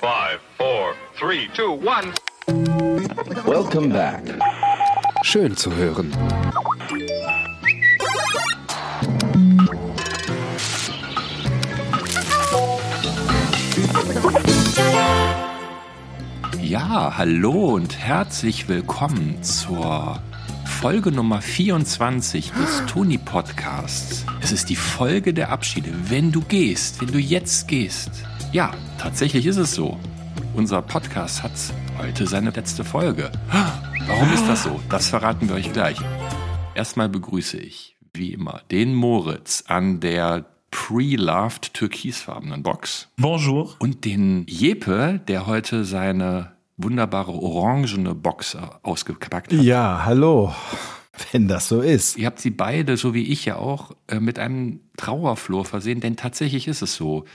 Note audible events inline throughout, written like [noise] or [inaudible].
Five, four, three, two, one. Welcome back. Schön zu hören. Ja, hallo und herzlich willkommen zur Folge Nummer 24 des Toni Podcasts. Es ist die Folge der Abschiede. Wenn du gehst, wenn du jetzt gehst. Ja, tatsächlich ist es so. Unser Podcast hat heute seine letzte Folge. Warum ist das so? Das verraten wir euch gleich. Erstmal begrüße ich, wie immer, den Moritz an der pre-loved türkisfarbenen Box. Bonjour. Und den Jepe, der heute seine wunderbare orangene Box ausgepackt hat. Ja, hallo. Wenn das so ist. Ihr habt sie beide, so wie ich ja auch, äh, mit einem Trauerflor versehen, denn tatsächlich ist es so.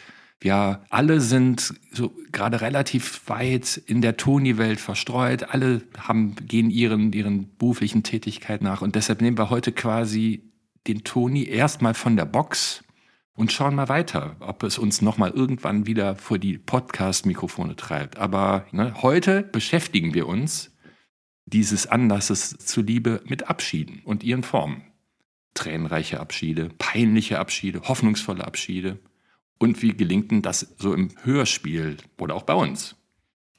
Wir alle sind so gerade relativ weit in der Toni-Welt verstreut. Alle haben, gehen ihren, ihren beruflichen Tätigkeit nach. Und deshalb nehmen wir heute quasi den Toni erstmal von der Box und schauen mal weiter, ob es uns nochmal irgendwann wieder vor die Podcast-Mikrofone treibt. Aber ne, heute beschäftigen wir uns dieses Anlasses zuliebe mit Abschieden und ihren Formen. Tränenreiche Abschiede, peinliche Abschiede, hoffnungsvolle Abschiede. Und wie gelingt denn das so im Hörspiel oder auch bei uns?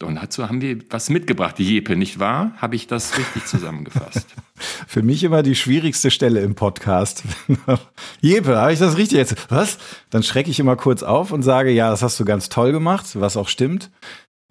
Und dazu haben wir was mitgebracht, die Jepe, nicht wahr? Habe ich das richtig zusammengefasst? [laughs] Für mich immer die schwierigste Stelle im Podcast. [laughs] Jepe, habe ich das richtig jetzt? Was? Dann schrecke ich immer kurz auf und sage, ja, das hast du ganz toll gemacht, was auch stimmt.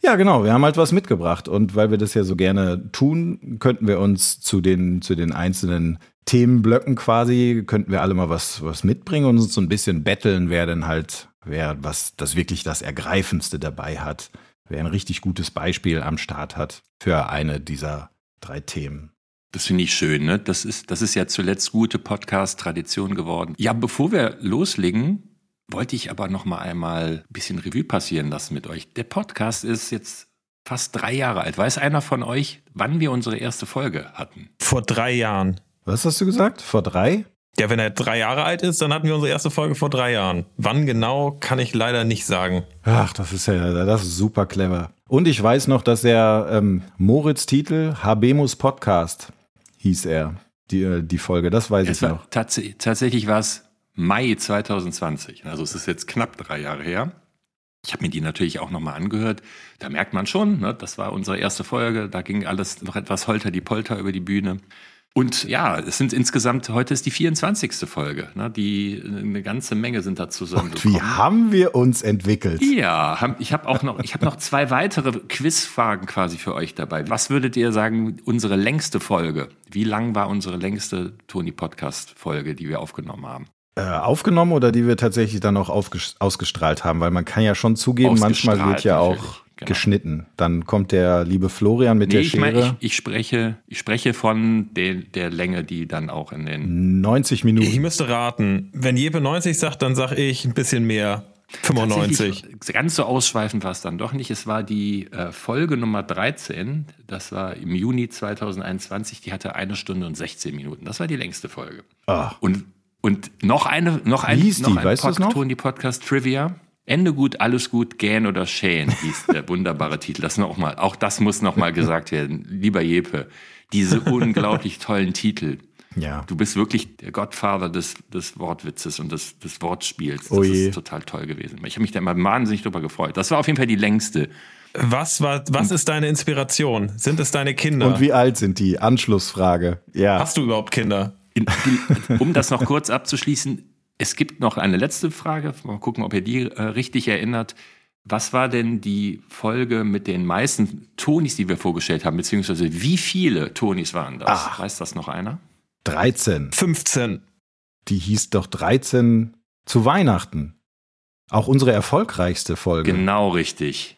Ja, genau, wir haben halt was mitgebracht. Und weil wir das ja so gerne tun, könnten wir uns zu den, zu den einzelnen Themenblöcken quasi, könnten wir alle mal was, was mitbringen und uns so ein bisschen betteln, wer denn halt, wer was das wirklich das Ergreifendste dabei hat wer ein richtig gutes Beispiel am Start hat für eine dieser drei Themen. Das finde ich schön, ne? Das ist, das ist ja zuletzt gute Podcast-Tradition geworden. Ja, bevor wir loslegen, wollte ich aber noch mal einmal ein bisschen Revue passieren lassen mit euch. Der Podcast ist jetzt fast drei Jahre alt. Weiß einer von euch, wann wir unsere erste Folge hatten? Vor drei Jahren. Was hast du gesagt? Vor drei? Ja, wenn er drei Jahre alt ist, dann hatten wir unsere erste Folge vor drei Jahren. Wann genau, kann ich leider nicht sagen. Ach, das ist ja, das ist super clever. Und ich weiß noch, dass er ähm, Moritz Titel Habemus Podcast hieß er, die, äh, die Folge, das weiß es ich noch. Tats tatsächlich war es Mai 2020, also es ist jetzt knapp drei Jahre her. Ich habe mir die natürlich auch nochmal angehört. Da merkt man schon, ne, das war unsere erste Folge, da ging alles noch etwas holter die Polter über die Bühne. Und ja, es sind insgesamt, heute ist die 24. Folge. Ne? Die, eine ganze Menge sind da zusammengekommen. Und wie haben wir uns entwickelt? Ja, ich habe auch noch, ich habe noch zwei weitere Quizfragen quasi für euch dabei. Was würdet ihr sagen, unsere längste Folge? Wie lang war unsere längste Toni-Podcast-Folge, die wir aufgenommen haben? Äh, aufgenommen oder die wir tatsächlich dann auch ausgestrahlt haben? Weil man kann ja schon zugeben, manchmal wird ja auch genau. geschnitten. Dann kommt der liebe Florian mit nee, der Schere. Ich, mein, ich, ich, spreche, ich spreche von den, der Länge, die dann auch in den 90 Minuten. Ich müsste raten. Wenn Jeppe 90 sagt, dann sage ich ein bisschen mehr. 95. Ganz so ausschweifend war es dann doch nicht. Es war die äh, Folge Nummer 13. Das war im Juni 2021. Die hatte eine Stunde und 16 Minuten. Das war die längste Folge. Ah. Und, und noch eine, noch ein, noch ein Pod, die Podcast Trivia. Ende gut, alles gut, gähn oder schäen, hieß der wunderbare Titel. Das noch mal, auch das muss noch mal gesagt werden. Lieber Jepe, diese unglaublich tollen Titel. Ja. Du bist wirklich der Gottvater des, des Wortwitzes und des, des Wortspiels. Das oh ist total toll gewesen. Ich habe mich da immer wahnsinnig drüber gefreut. Das war auf jeden Fall die längste. Was, war, was ist deine Inspiration? Sind es deine Kinder? Und wie alt sind die? Anschlussfrage. Ja. Hast du überhaupt Kinder? In, um das noch kurz abzuschließen, es gibt noch eine letzte Frage. Mal gucken, ob ihr die äh, richtig erinnert. Was war denn die Folge mit den meisten Tonis, die wir vorgestellt haben? Beziehungsweise wie viele Tonis waren das? Ach, Weiß das noch einer? 13. 15. Die hieß doch 13 zu Weihnachten. Auch unsere erfolgreichste Folge. Genau richtig.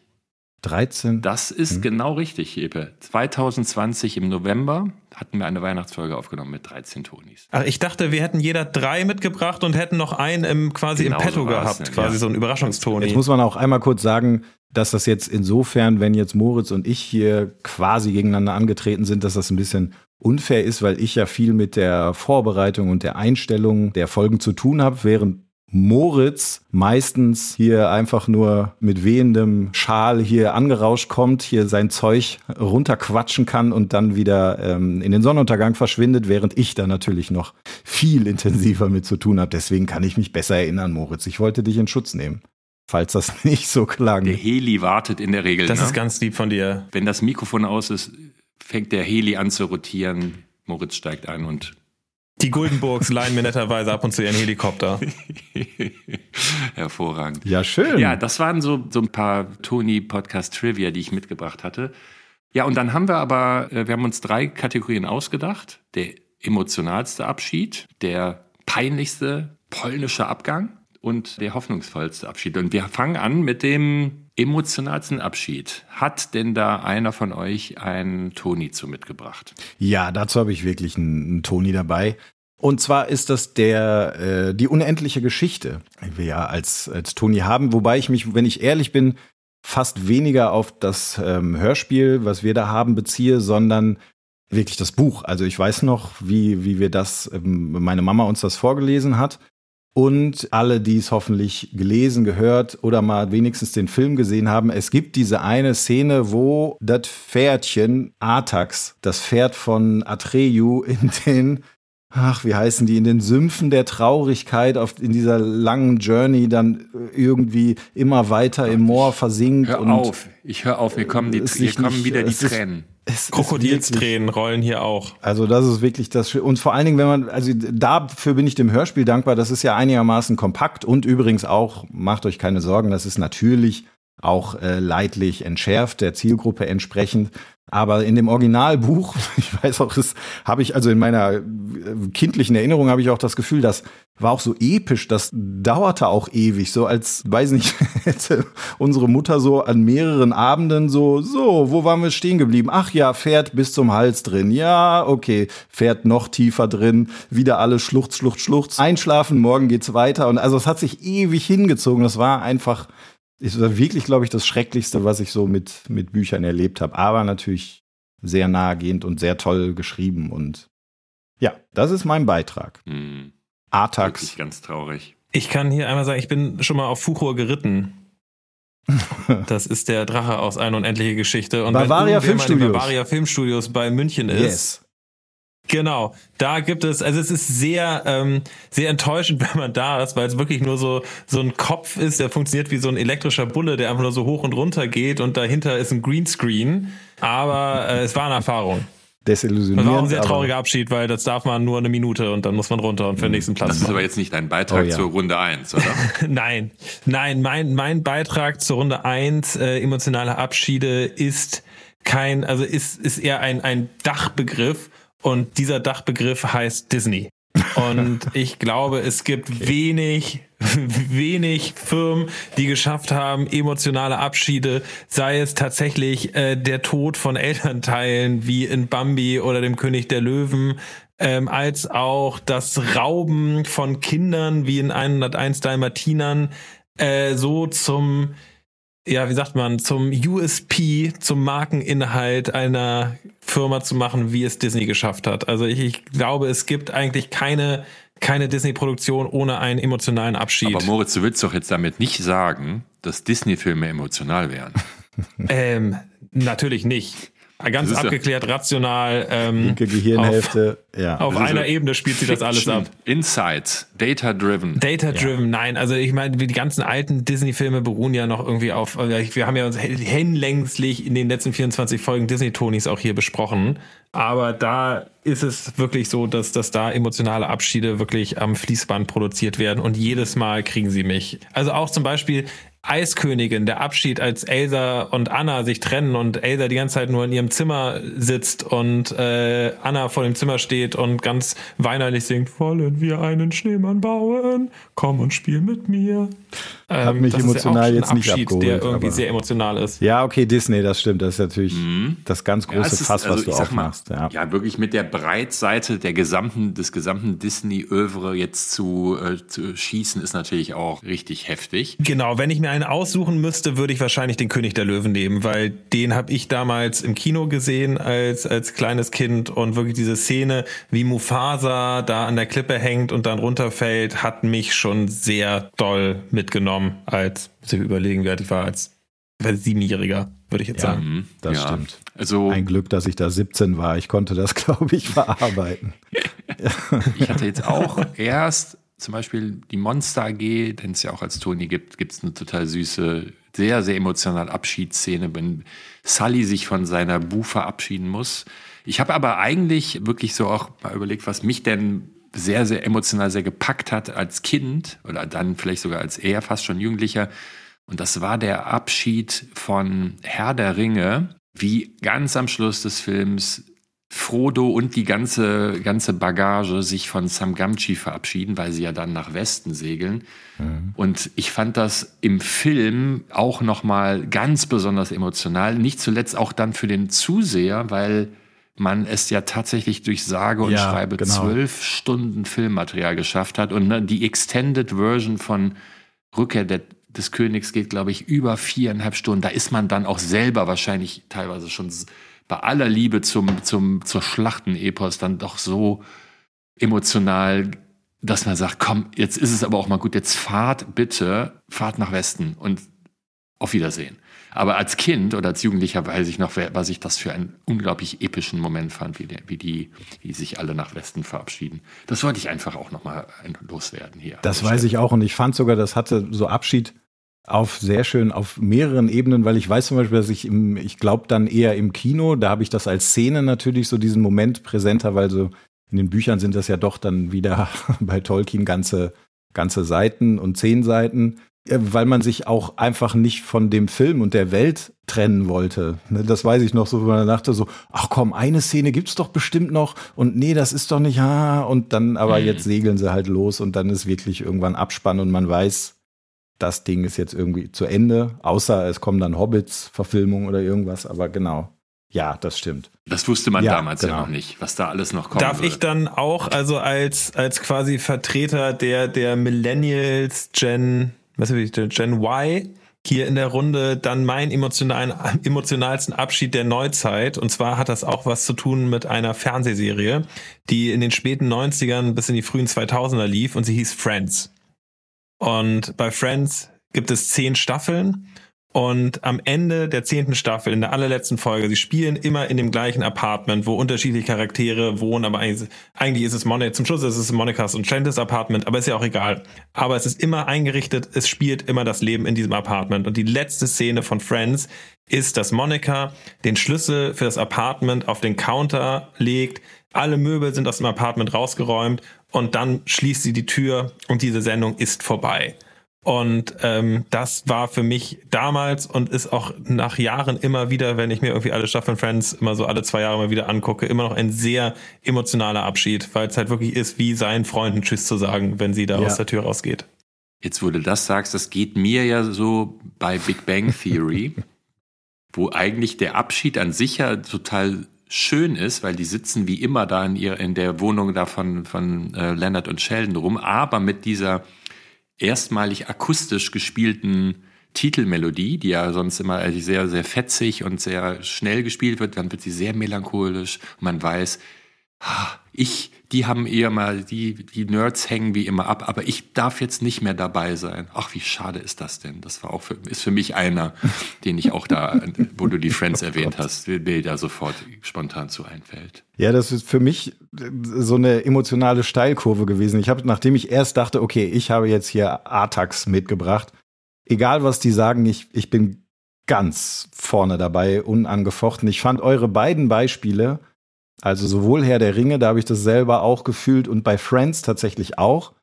13. Das ist hm. genau richtig, Jeppe. 2020 im November hatten wir eine Weihnachtsfolge aufgenommen mit 13 Tonis. Ach, ich dachte, wir hätten jeder drei mitgebracht und hätten noch einen im, quasi genau im Petto so gehabt, es, quasi ja. so ein Überraschungstoni. Jetzt muss man auch einmal kurz sagen, dass das jetzt insofern, wenn jetzt Moritz und ich hier quasi gegeneinander angetreten sind, dass das ein bisschen unfair ist, weil ich ja viel mit der Vorbereitung und der Einstellung der Folgen zu tun habe, während Moritz meistens hier einfach nur mit wehendem Schal hier angerauscht kommt, hier sein Zeug runterquatschen kann und dann wieder ähm, in den Sonnenuntergang verschwindet, während ich da natürlich noch viel intensiver mit zu tun habe. Deswegen kann ich mich besser erinnern, Moritz. Ich wollte dich in Schutz nehmen. Falls das [laughs] nicht so klang. Der Heli wartet in der Regel. Das ne? ist ganz lieb von dir. Wenn das Mikrofon aus ist, fängt der Heli an zu rotieren. Moritz steigt ein und die Guldenburgs leihen mir netterweise ab und zu ihren Helikopter. [laughs] Hervorragend. Ja, schön. Ja, das waren so, so ein paar Tony-Podcast-Trivia, die ich mitgebracht hatte. Ja, und dann haben wir aber, äh, wir haben uns drei Kategorien ausgedacht. Der emotionalste Abschied, der peinlichste polnische Abgang und der hoffnungsvollste Abschied. Und wir fangen an mit dem emotionalsten Abschied. Hat denn da einer von euch einen Toni zu mitgebracht? Ja, dazu habe ich wirklich einen, einen Toni dabei. Und zwar ist das der äh, die unendliche Geschichte, die wir ja als als Toni haben, wobei ich mich, wenn ich ehrlich bin, fast weniger auf das ähm, Hörspiel, was wir da haben, beziehe, sondern wirklich das Buch. Also ich weiß noch, wie wie wir das, ähm, meine Mama uns das vorgelesen hat und alle, die es hoffentlich gelesen, gehört oder mal wenigstens den Film gesehen haben, es gibt diese eine Szene, wo das Pferdchen Artax, das Pferd von Atreyu in den ach, wie heißen die, in den Sümpfen der Traurigkeit, auf, in dieser langen Journey dann irgendwie immer weiter im Moor versinkt. Hör auf, ich höre auf, mir kommen, die, hier kommen nicht, wieder die Tränen. Krokodilstränen rollen hier auch. Also das ist wirklich das und vor allen Dingen, wenn man also dafür bin ich dem Hörspiel dankbar. Das ist ja einigermaßen kompakt und übrigens auch macht euch keine Sorgen, das ist natürlich auch äh, leidlich entschärft der Zielgruppe entsprechend. Aber in dem Originalbuch, [laughs] ich weiß auch, das habe ich also in meiner äh, kindlichen Erinnerung habe ich auch das Gefühl, das war auch so episch, das dauerte auch ewig, so als, weiß nicht, [laughs] hätte unsere Mutter so an mehreren Abenden so, so, wo waren wir stehen geblieben? Ach ja, fährt bis zum Hals drin. Ja, okay, fährt noch tiefer drin, wieder alle Schluchz, Schluchz, Schluchz. Einschlafen, morgen geht's weiter. Und also es hat sich ewig hingezogen. Das war einfach, ist wirklich, glaube ich, das Schrecklichste, was ich so mit, mit Büchern erlebt habe. Aber natürlich sehr nahegehend und sehr toll geschrieben. Und ja, das ist mein Beitrag. Hm. Artax. Wirklich ganz traurig. Ich kann hier einmal sagen, ich bin schon mal auf Fuchur geritten. [laughs] Das ist der Drache aus Eine unendliche Geschichte. Und Bavaria wenn Filmstudios. Bavaria Filmstudios bei München ist, Yes. Genau, da gibt es, also es ist sehr, ähm, sehr enttäuschend, [laughs] wenn man da ist, weil es wirklich nur so, so ein Kopf ist, der funktioniert wie so ein elektrischer Bulle, der einfach nur so hoch und runter geht und dahinter ist ein Greenscreen. Aber äh, es war eine Erfahrung. Das Desillusionierend. war auch ein sehr trauriger Abschied, weil das darf man nur eine Minute und dann muss man runter und für den nächsten Platz Das ist machen. aber jetzt nicht dein Beitrag Oh ja. zur Runde 1, oder? [laughs] Nein, nein, mein, mein Beitrag zur Runde 1, äh, emotionale Abschiede, ist kein, also ist, ist eher ein, ein Dachbegriff und dieser Dachbegriff heißt Disney. Und [laughs] ich glaube, es gibt wenig, wenig Firmen, die geschafft haben, emotionale Abschiede, sei es tatsächlich äh, der Tod von Elternteilen wie in Bambi oder dem König der Löwen, ähm, als auch das Rauben von Kindern wie in 101 Dalmatinern äh, so zum ja, wie sagt man, zum USP, zum Markeninhalt einer Firma zu machen, wie es Disney geschafft hat. Also ich, ich glaube, es gibt eigentlich keine, keine Disney-Produktion ohne einen emotionalen Abschied. Aber Moritz, du willst doch jetzt damit nicht sagen, dass Disney-Filme emotional wären. [laughs] ähm, natürlich nicht. Ganz Das ist ja- abgeklärt, rational. Ähm, Linke Gehirnhälfte. ja. Auf, auf Das ist einer ja Ebene spielt sie das alles ab. Insights, data-driven. Data-driven, nein. Also ich meine, die ganzen alten Disney-Filme beruhen ja noch irgendwie auf, also wir haben ja uns hinlänglich in den letzten 24 Folgen Disney-Tonis auch hier besprochen. Aber da ist es wirklich so, dass, dass da emotionale Abschiede wirklich am Fließband produziert werden und jedes Mal kriegen sie mich. Also auch zum Beispiel Eiskönigin, der Abschied, als Elsa und Anna sich trennen und Elsa die ganze Zeit nur in ihrem Zimmer sitzt und äh, Anna vor dem Zimmer steht und ganz weinerlich singt, wollen wir einen Schneemann bauen? Komm und spiel mit mir. Ähm, Hat mich das emotional ist ja auch jetzt ein nicht Abschied, abgeholt, der irgendwie sehr emotional ist. ja, okay, Disney, das stimmt. Das ist natürlich das ganz große Mhm. es ist- Fass, was also du sag mal, aufmachst. Ja. ja, wirklich mit der Breitseite der gesamten, des gesamten Disney-Övre jetzt zu, äh, zu schießen, ist natürlich auch richtig heftig. Genau, wenn ich mir einen aussuchen müsste, würde ich wahrscheinlich den König der Löwen nehmen, weil den habe ich damals im Kino gesehen als, als kleines Kind und wirklich diese Szene, wie Mufasa da an der Klippe hängt und dann runterfällt, hat mich schon sehr doll mitgenommen, als, muss ich überlegen, wer ich war, als Siebenjähriger, würde ich jetzt Ja. sagen. Mhm. Das ja. stimmt. Also Ein Glück, dass ich da 17 war. Ich konnte das, [laughs] glaube ich, verarbeiten. ich hatte jetzt auch [laughs] erst zum Beispiel die Monster AG, den es ja auch als Toni gibt, gibt es eine total süße, sehr, sehr emotionale Abschiedsszene, wenn Sully sich von seiner Bu verabschieden muss. Ich habe aber eigentlich wirklich so auch mal überlegt, was mich denn sehr, sehr emotional sehr gepackt hat als Kind oder dann vielleicht sogar als eher fast schon Jugendlicher. Und das war der Abschied von Herr der Ringe, wie ganz am Schluss des Films Frodo und die ganze, ganze Bagage sich von Sam Gamgee verabschieden, weil sie ja dann nach Westen segeln. Und ich fand das im Film auch nochmal ganz besonders emotional. Nicht zuletzt auch dann für den Zuseher, weil man es ja tatsächlich durch sage und Ja, schreibe genau. zwölf Stunden Filmmaterial geschafft hat. Und ne, die Extended Version von Rückkehr der, des Königs geht, glaube ich, über viereinhalb Stunden. Da ist man dann auch selber wahrscheinlich teilweise schon bei aller Liebe zum, zum, zur Schlachtenepos dann doch so emotional, dass man sagt, komm, jetzt ist es aber auch mal gut, jetzt fahrt bitte, fahrt nach Westen und auf Wiedersehen. Aber als Kind oder als Jugendlicher weiß ich noch, was ich das für einen unglaublich epischen Moment fand, wie, der, wie die, die sich alle nach Westen verabschieden. Das wollte ich einfach auch nochmal loswerden hier. Das weiß ich auch und ich fand sogar, das hatte so Abschied auf sehr schön auf mehreren Ebenen, weil ich weiß zum Beispiel, dass ich im, ich glaube dann eher im Kino, da habe ich das als Szene natürlich so diesen Moment präsenter, weil so in den Büchern sind das ja doch dann wieder [laughs] bei Tolkien ganze, ganze Seiten und zehn Seiten, äh, weil man sich auch einfach nicht von dem Film und der Welt trennen wollte. Ne, Das weiß ich noch so, wo man dachte so, ach komm, eine Szene gibt's doch bestimmt noch und nee, das ist doch nicht, ah, und dann, aber Mhm. jetzt segeln sie halt los und dann ist wirklich irgendwann Abspann und man weiß, das Ding ist jetzt irgendwie zu Ende, außer es kommen dann Hobbits-Verfilmungen oder irgendwas, aber genau. Ja, das stimmt. Das wusste man Ja, damals ja genau. noch nicht, was da alles noch kommt. Darf ich dann auch, also als, als quasi Vertreter der, der Millennials Gen, was weiß ich, Gen Y, hier in der Runde dann meinen emotionalen, emotionalsten Abschied der Neuzeit. Und zwar hat das auch was zu tun mit einer Fernsehserie, die in den späten 90ern bis in die frühen 2000er lief und sie hieß Friends. Und bei Friends gibt es zehn Staffeln. Und am Ende der zehnten Staffel, in der allerletzten Folge, sie spielen immer in dem gleichen Apartment, wo unterschiedliche Charaktere wohnen, aber eigentlich, eigentlich ist es Monica, zum Schluss ist es Monikas und Chandlers Apartment, aber ist ja auch egal. Aber es ist immer eingerichtet, es spielt immer das Leben in diesem Apartment. Und die letzte Szene von Friends ist, dass Monica den Schlüssel für das Apartment auf den Counter legt, alle Möbel sind aus dem Apartment rausgeräumt und dann schließt sie die Tür und diese Sendung ist vorbei. Und ähm, das war für mich damals und ist auch nach Jahren immer wieder, wenn ich mir irgendwie alle Staffeln Friends immer so alle zwei Jahre mal wieder angucke, immer noch ein sehr emotionaler Abschied, weil es halt wirklich ist, wie seinen Freunden Tschüss zu sagen, wenn sie da Ja. aus der Tür rausgeht. Jetzt, wo du das sagst, das geht mir ja so bei Big Bang Theory, [laughs] wo eigentlich der Abschied an sich ja total schön ist, weil die sitzen wie immer da in, ihr, in der Wohnung da von, von äh, Leonard und Sheldon rum, aber mit dieser erstmalig akustisch gespielten Titelmelodie, die ja sonst immer sehr, sehr fetzig und sehr schnell gespielt wird, dann wird sie sehr melancholisch und man weiß, ich, die haben eher mal, die, die Nerds hängen wie immer ab, aber ich darf jetzt nicht mehr dabei sein. Ach, wie schade ist das denn? Das war auch für, ist für mich einer, den ich auch da, wo du die Friends [laughs] erwähnt hast, der da sofort spontan zu einfällt. Ja, das ist für mich so eine emotionale Steilkurve gewesen. Ich habe, nachdem ich erst dachte, okay, ich habe jetzt hier Artax mitgebracht, egal was die sagen, ich, ich bin ganz vorne dabei, unangefochten. Ich fand eure beiden Beispiele, also sowohl Herr der Ringe, da habe ich das selber auch gefühlt und bei Friends tatsächlich auch.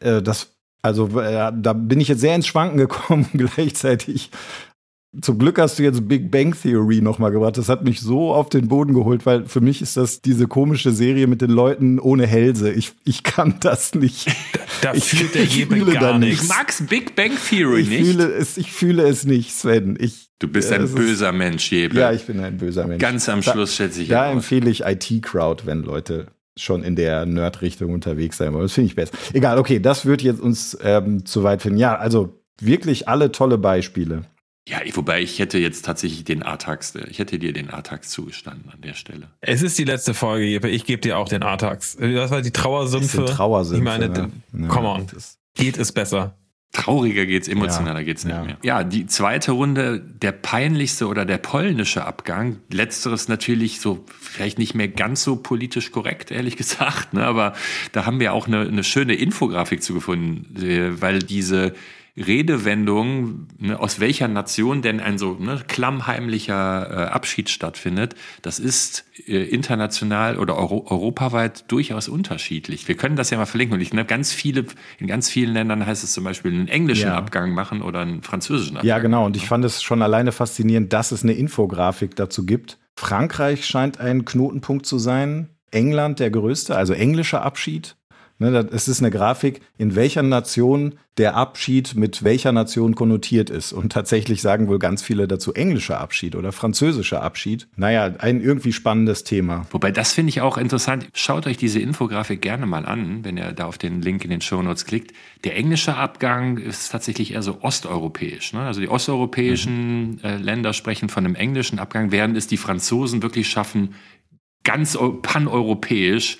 Äh, das, also äh, da bin ich jetzt sehr ins Schwanken gekommen [laughs] gleichzeitig. Zum Glück hast du jetzt Big Bang Theory nochmal gebracht. Das hat mich so auf den Boden geholt, weil für mich ist das diese komische Serie mit den Leuten ohne Hälse. Ich, ich kann das nicht. [laughs] Da Ich- fühlt der [laughs] ich fühle da gar nichts. nichts. magst Big Bang Theory Ich fühle es, ich fühle es nicht, Sven. Ich, Du bist äh, ein ist- böser Mensch, Jebe. Ja, ich bin ein böser Mensch. Ganz am Da- Schluss schätze ich Da aus. empfehle ich IT-Crowd, wenn Leute schon in der Nerd-Richtung unterwegs sein wollen. Das finde ich besser. Egal, okay, das wird jetzt uns ähm, zu weit finden. Ja, also wirklich alle tolle Beispiele. Ja, wobei ich hätte jetzt tatsächlich den Artax, ich hätte dir den Artax zugestanden an der Stelle. Es ist die letzte Folge, Jeppe. Ich gebe dir auch den Artax. Das war die Trauersümpfe. Das sind Trauersümpfe, Ich meine, ne? Ja, come on. Geht es besser. Trauriger geht's, emotionaler Ja, geht's nicht ja. mehr. Ja, die zweite Runde, der peinlichste oder der polnische Abgang. Letzteres natürlich so vielleicht nicht mehr ganz so politisch korrekt, ehrlich [laughs] gesagt, ne? aber da haben wir auch eine, eine schöne Infografik zu gefunden, äh, weil diese Redewendung, ne, aus welcher Nation denn ein so ne, klammheimlicher äh, Abschied stattfindet, das ist äh, international oder euro europaweit durchaus unterschiedlich. Wir können das ja mal verlinken. Und ich, ne, ganz viele, in ganz vielen Ländern heißt es zum Beispiel einen englischen Ja. Abgang machen oder einen französischen Abgang. Ja, genau. Und ich fand es schon alleine faszinierend, dass es eine Infografik dazu gibt. Frankreich scheint ein Knotenpunkt zu sein. England der größte, also englischer Abschied. Ne, das- es ist eine Grafik, in welcher Nation der Abschied mit welcher Nation konnotiert ist. Und tatsächlich sagen wohl ganz viele dazu englischer Abschied oder französischer Abschied. Naja, ein irgendwie spannendes Thema. Wobei, das finde ich auch interessant. Schaut euch diese Infografik gerne mal an, wenn ihr da auf den Link in den Shownotes klickt. Der englische Abgang ist tatsächlich eher so osteuropäisch. Ne? Also die osteuropäischen äh, Länder sprechen von einem englischen Abgang, während es die Franzosen wirklich schaffen, ganz eu- paneuropäisch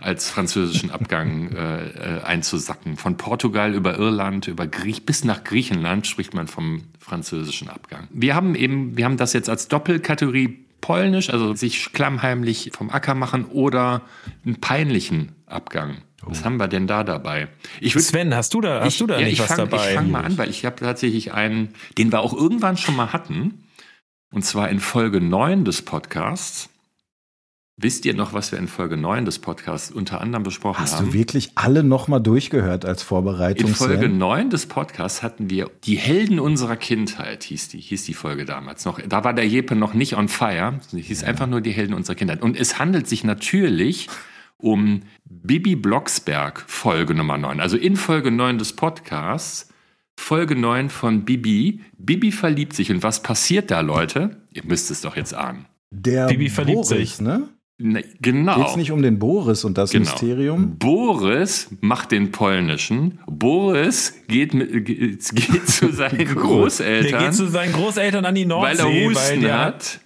als französischen Abgang äh, äh, einzusacken. Von Portugal über Irland, über Griech bis nach Griechenland spricht man vom französischen Abgang. Wir haben eben, wir haben das jetzt als Doppelkategorie polnisch, also sich klammheimlich vom Acker machen oder einen peinlichen Abgang. Was haben wir denn da dabei? Ich würd- Sven, hast du da, hast du da ja, nicht ich was fang, dabei? Ich fange mal an, weil ich habe tatsächlich einen, den wir auch irgendwann schon mal hatten. Und zwar in Folge 9 des Podcasts. Wisst ihr noch, was wir in Folge 9 des Podcasts unter anderem besprochen Hast haben? du wirklich alle nochmal durchgehört als in Vorbereitung? Folge Sven? 9 des Podcasts hatten wir die Helden unserer Kindheit, hieß die, hieß die Folge damals noch. Da war der Jeppe noch nicht on fire. Sie hieß einfach nur die Helden unserer Kindheit. Und es handelt sich natürlich um Bibi Blocksberg, Folge Nummer 9. Also in Folge 9 des Podcasts, Folge 9 von Bibi. Bibi verliebt sich. Und was passiert da, Leute? Ihr müsst es doch jetzt ahnen. Der Bibi verliebt Boris, sich. ne? Ne, genau. Geht's nicht um den Boris und das Genau. Mysterium? Boris macht den polnischen. Boris geht, mit, geht, geht zu [laughs] seinen Der Großeltern, geht zu seinen Großeltern an die weil Nordsee, er Husten der hat.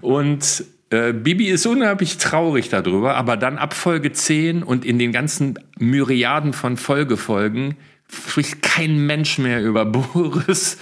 Und äh, Bibi ist unheimlich traurig darüber, aber dann ab Folge 10 und in den ganzen Myriaden von Folgefolgen spricht kein Mensch mehr über [laughs] Boris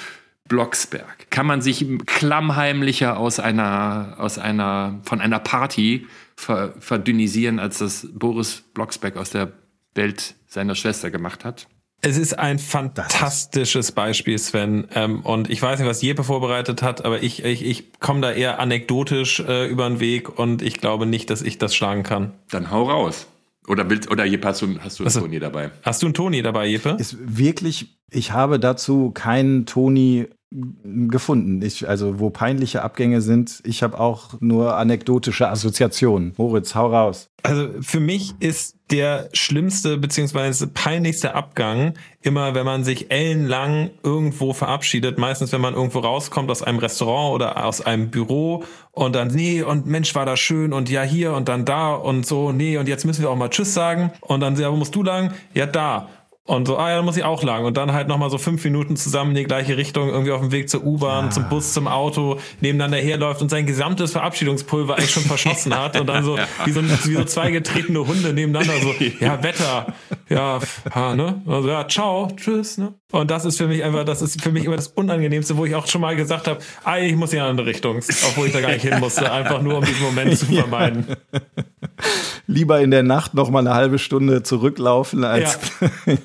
Blocksberg. Kann man sich klammheimlicher aus einer, aus einer, von einer Party ver, verdünnisieren, als das Boris Blocksberg aus der Welt seiner Schwester gemacht hat? Es ist ein fantastisches Beispiel, Sven. Ähm, und ich weiß nicht, was Jeppe vorbereitet hat, aber ich, ich, ich komme da eher anekdotisch äh, über den Weg und ich glaube nicht, dass ich das schlagen kann. Dann hau raus. Oder willst, oder Jeppe, hast du, hast du einen Achso. Toni dabei? Hast du einen Toni dabei, Jeppe? Ist wirklich, ich habe dazu keinen Toni gefunden. Ich, also, wo peinliche Abgänge sind, ich habe auch nur anekdotische Assoziationen. Moritz, hau raus. Also für mich ist der schlimmste beziehungsweise peinlichste Abgang immer, wenn man sich ellenlang irgendwo verabschiedet. Meistens, wenn man irgendwo rauskommt aus einem Restaurant oder aus einem Büro und dann, nee, und Mensch, war das schön und ja, hier und dann da und so, nee, und jetzt müssen wir auch mal Tschüss sagen. Und dann, ja, wo musst du lang? Ja, da. Und so, ah ja, dann muss ich auch lang. Und dann halt nochmal so fünf Minuten zusammen in die gleiche Richtung, irgendwie auf dem Weg zur U-Bahn, zum Bus, zum Auto, nebeneinander herläuft und sein gesamtes Verabschiedungspulver eigentlich schon verschossen hat. Und dann so, [laughs] wie so, wie so zwei getretene Hunde nebeneinander so, [laughs] ja, Wetter, ja, ha, ne? Also, ja, ciao, tschüss, ne? Und das ist für mich einfach, das ist für mich immer das Unangenehmste, wo ich auch schon mal gesagt habe, ah, ich muss in eine andere Richtung, obwohl ich da gar nicht hin musste, einfach nur um diesen Moment zu [laughs] vermeiden. Lieber in der Nacht noch mal eine halbe Stunde zurücklaufen als.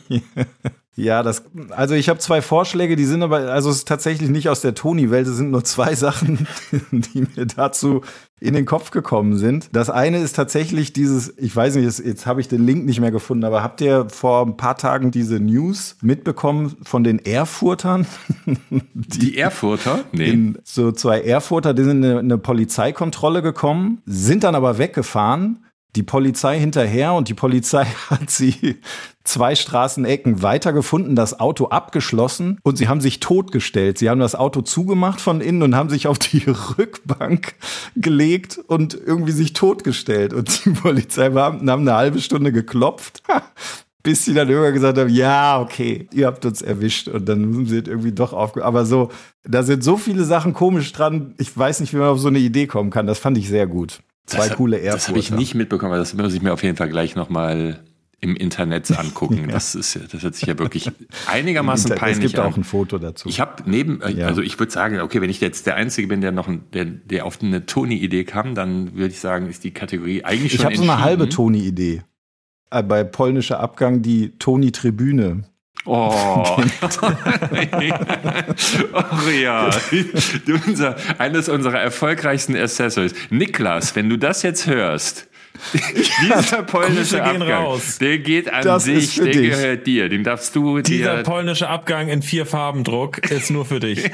Ja, [laughs] das, also ich habe zwei Vorschläge, die sind aber, also es ist tatsächlich nicht aus der Toni-Welt, es sind nur zwei Sachen, [laughs] die mir dazu in den Kopf gekommen sind. Das eine ist tatsächlich dieses, ich weiß nicht, jetzt, habe ich den Link nicht mehr gefunden, aber habt ihr vor ein paar Tagen diese News mitbekommen von den Erfurtern? [laughs] Die Erfurter? Nee. in so zwei Erfurter, die sind in eine Polizeikontrolle gekommen, sind dann aber weggefahren. Die Polizei hinterher und die Polizei [laughs] hat sie zwei Straßenecken weiter gefunden, das Auto abgeschlossen und sie haben sich totgestellt. Sie haben das Auto zugemacht von innen und haben sich auf die [laughs] Rückbank gelegt und irgendwie sich totgestellt. Und die Polizeibeamten haben eine halbe Stunde geklopft [laughs] bis sie dann irgendwann gesagt haben, ja, okay, ihr habt uns erwischt und dann sind irgendwie doch aufge... Aber so, da sind so viele Sachen komisch dran. Ich weiß nicht, wie man auf so eine Idee kommen kann. Das fand ich sehr gut. Zwei das, coole Erfurter. Das habe ich nicht mitbekommen, aber das muss ich mir auf jeden Fall gleich nochmal im Internet angucken. [laughs] ja. Das ist das hört sich ja wirklich einigermaßen [laughs] Inter peinlich an. Es gibt an. auch ein Foto dazu. Ich habe neben, äh, ja. also ich würde sagen, okay, wenn ich jetzt der Einzige bin, der noch, der, der auf eine Toni-Idee kam, dann würde ich sagen, ist die Kategorie eigentlich schon Ich habe so eine halbe Toni-Idee. Äh, bei polnischer Abgang die Toni-Tribüne. Oh. [laughs] [laughs] oh ja. Unser, eines unserer erfolgreichsten Accessories. Niklas, wenn du das jetzt hörst, [laughs] dieser polnische Abgang, der geht an das dich, der dich. gehört dir, den darfst du Dieser dir polnische Abgang in vier Farbendruck ist nur für dich.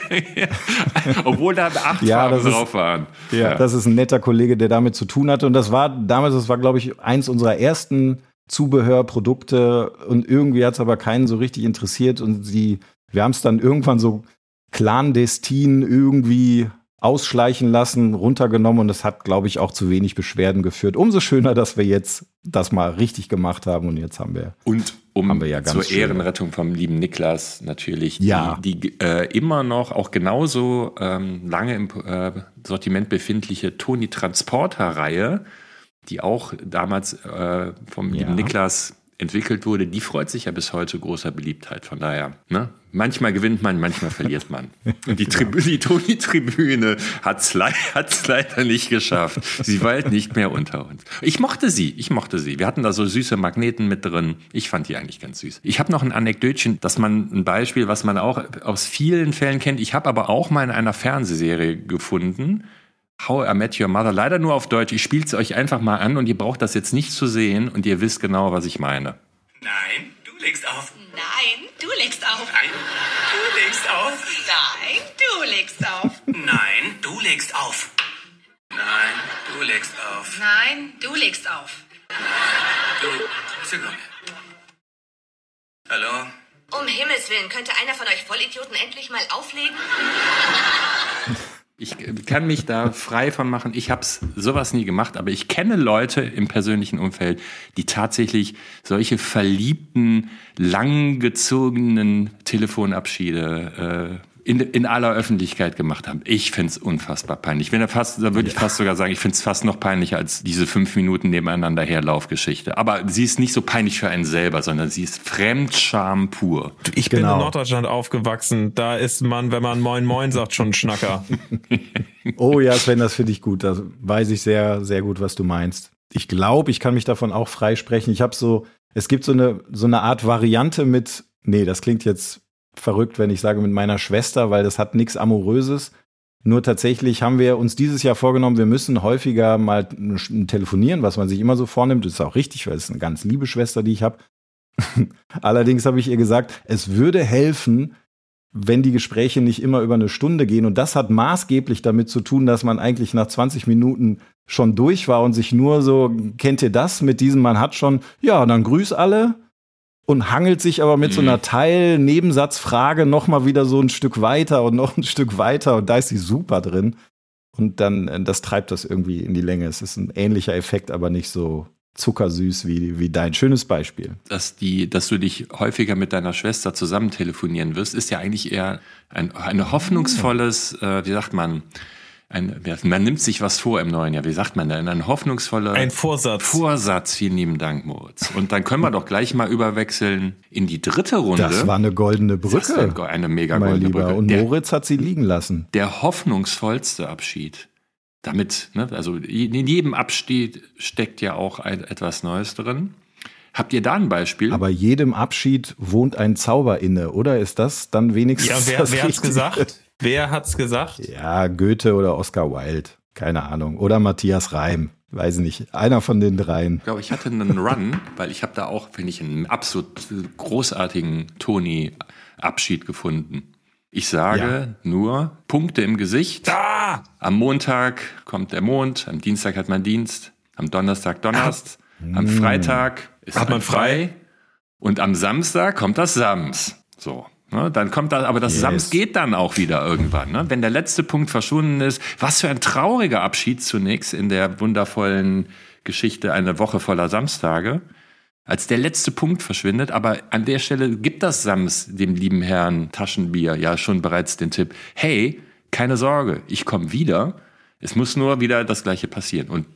Obwohl da acht ja, Farben drauf waren. Ja, ja, das ist ein netter Kollege, der damit zu tun hatte und das war damals, das war glaube ich eins unserer ersten Zubehörprodukte und irgendwie hat es aber keinen so richtig interessiert und sie, wir haben es dann irgendwann so clandestin irgendwie ausschleichen lassen, runtergenommen und das hat, glaube ich, auch zu wenig Beschwerden geführt. Umso schöner, dass wir jetzt das mal richtig gemacht haben und jetzt haben wir. Und um ja zur schön. Ehrenrettung vom lieben Niklas natürlich, ja. die, die äh, immer noch auch genauso ähm, lange im äh, Sortiment befindliche Toni Transporter Reihe, die auch damals äh, vom ja. lieben Niklas entwickelt wurde, die freut sich ja bis heute großer Beliebtheit. Von daher, ne? Manchmal gewinnt man, manchmal verliert man. [laughs] Und die, Tribü die Toni-Tribüne hat's le hat's leider nicht geschafft. Sie weilt nicht mehr unter uns. Ich mochte sie, ich mochte sie. Wir hatten da so süße Magneten mit drin. Ich fand die eigentlich ganz süß. Ich habe noch ein Anekdötchen, dass man ein Beispiel, was man auch aus vielen Fällen kennt. Ich habe aber auch mal in einer Fernsehserie gefunden, How I Met Your Mother, leider nur auf Deutsch. Ich spiele es euch einfach mal an und ihr braucht das jetzt nicht zu sehen und ihr wisst genau, was ich meine. Nein, du legst auf. Nein, du legst auf. Nein, du legst auf. Nein, du legst auf. Nein, du legst auf. Nein, du legst auf. Nein, du legst auf. Du, Sekunde. Hallo? Um Himmels Willen, könnte einer von euch Vollidioten endlich mal auflegen? [laughs] Ich kann mich da frei von machen. Ich habe sowas nie gemacht, aber ich kenne Leute im persönlichen Umfeld, die tatsächlich solche verliebten, langgezogenen Telefonabschiede äh, in, in aller Öffentlichkeit gemacht haben. Ich find's unfassbar peinlich. Ich bin da fast, da würde ich fast sogar sagen, ich find's fast noch peinlicher als diese fünf Minuten nebeneinander Herlaufgeschichte. Aber sie ist nicht so peinlich für einen selber, sondern sie ist Fremdscham pur. Ich bin genau. in Norddeutschland aufgewachsen. Da ist man, wenn man Moin Moin sagt, schon ein Schnacker. [laughs] oh ja, Sven, das finde ich gut. Da weiß ich sehr, sehr gut, was du meinst. Ich glaube, ich kann mich davon auch freisprechen. Ich habe so, es gibt so eine, so eine Art Variante mit, nee, das klingt jetzt verrückt, wenn ich sage mit meiner Schwester, weil das hat nichts Amoröses. Nur tatsächlich haben wir uns dieses Jahr vorgenommen, wir müssen häufiger mal telefonieren, was man sich immer so vornimmt. Das ist auch richtig, weil es ist eine ganz liebe Schwester, die ich habe. [laughs] Allerdings habe ich ihr gesagt, es würde helfen, wenn die Gespräche nicht immer über eine Stunde gehen. Und das hat maßgeblich damit zu tun, dass man eigentlich nach 20 Minuten schon durch war und sich nur so, kennt ihr das mit diesem, man hat schon, ja, dann grüß alle, und hangelt sich aber mit mhm. so einer Teil-Nebensatzfrage noch mal wieder so ein Stück weiter und noch ein Stück weiter und da ist sie super drin. Und dann, äh, das treibt das irgendwie in die Länge. Es ist ein ähnlicher Effekt, aber nicht so zuckersüß wie, wie dein schönes Beispiel. Dass, die, dass du dich häufiger mit deiner Schwester zusammen telefonieren wirst, ist ja eigentlich eher ein, ein hoffnungsvolles, äh, wie sagt man, ein, man nimmt sich was vor im neuen Jahr. Wie sagt man denn? Ein hoffnungsvoller ein Vorsatz. Vorsatz. Vielen lieben Dank, Moritz. Und dann können wir doch gleich mal überwechseln in die dritte Runde. Das war eine goldene Brücke. Das war eine mega goldene Lieber. Brücke. Und der, Moritz hat sie liegen lassen. Der hoffnungsvollste Abschied. Damit, ne, also in jedem Abschied steckt ja auch ein, etwas Neues drin. Habt ihr da ein Beispiel? Aber jedem Abschied wohnt ein Zauber inne, oder ist das dann wenigstens? Ja, wer, wer hat's gesagt? Wer hat's gesagt? Ja, Goethe oder Oscar Wilde. Keine Ahnung. Oder Matthias Reim. Weiß nicht. Einer von den dreien. Ich glaube, ich hatte einen Run, weil ich habe da auch, finde ich, einen absolut großartigen Toni-Abschied gefunden. Ich sage ja. nur Punkte im Gesicht. Da! Am Montag kommt der Mond, am Dienstag hat man Dienst, am Donnerstag Donnerst, ah. am Freitag ist hat man frei. frei und am Samstag kommt das Sams. So. Ne, dann kommt da, aber das yes. Sams geht dann auch wieder irgendwann. Ne? Wenn der letzte Punkt verschwunden ist, was für ein trauriger Abschied zunächst in der wundervollen Geschichte eine Woche voller Samstage. als der letzte Punkt verschwindet. Aber an der Stelle gibt das Sams dem lieben Herrn Taschenbier ja schon bereits den Tipp, hey, keine Sorge, ich komme wieder. Es muss nur wieder das Gleiche passieren. Und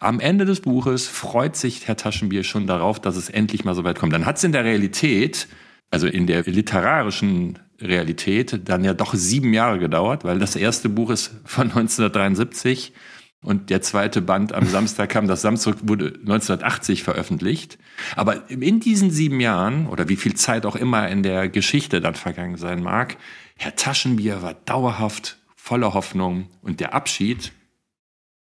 am Ende des Buches freut sich Herr Taschenbier schon darauf, dass es endlich mal so weit kommt. Dann hat es in der Realität, also in der literarischen Realität, dann ja doch sieben Jahre gedauert, weil das erste Buch ist von 1973 und der zweite Band am Samstag kam. Das Samstag wurde 1980 veröffentlicht. Aber in diesen sieben Jahren oder wie viel Zeit auch immer in der Geschichte dann vergangen sein mag, Herr Taschenbier war dauerhaft voller Hoffnung und der Abschied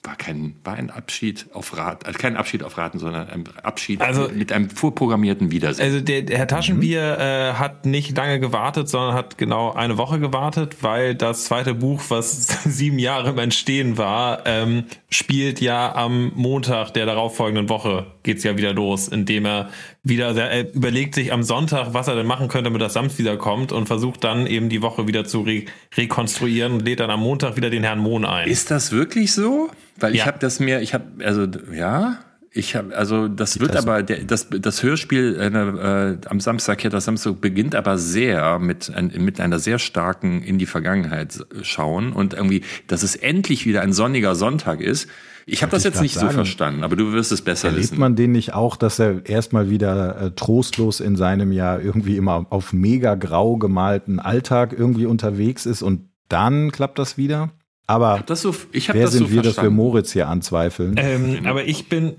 war kein, war ein Abschied auf Rat, also kein Abschied auf Raten, sondern ein Abschied Also- mit einem vorprogrammierten Wiedersehen. Also der, der Herr Taschenbier äh, hat nicht lange gewartet, sondern hat genau eine Woche gewartet, weil das zweite Buch, was [laughs] sieben Jahre im Entstehen war, ähm, spielt ja am Montag der darauffolgenden Woche geht's ja wieder los, indem er wieder, er überlegt sich am Sonntag, was er denn machen könnte, damit das Samt wiederkommt und versucht dann eben die Woche wieder zu re rekonstruieren und lädt dann am Montag wieder den Herrn Mohn ein. Ist das wirklich so? Weil ich Ja. habe das mir, ich habe, also ja, ich habe, also das wird aber, der, das, das Hörspiel äh, äh, am Samstag, ja, das Samstag beginnt aber sehr mit, ein, mit einer sehr starken in die Vergangenheit schauen und irgendwie, dass es endlich wieder ein sonniger Sonntag ist. Ich habe das ich jetzt nicht so sagen. verstanden, aber du wirst es besser Erlebt wissen. man den nicht auch, dass er erstmal wieder äh, trostlos in seinem ja irgendwie immer auf mega grau gemalten Alltag irgendwie unterwegs ist und dann klappt das wieder? Aber das so, ich habe wer das sind so wir, dass wir verstanden. Moritz hier anzweifeln? Ähm, aber ich bin,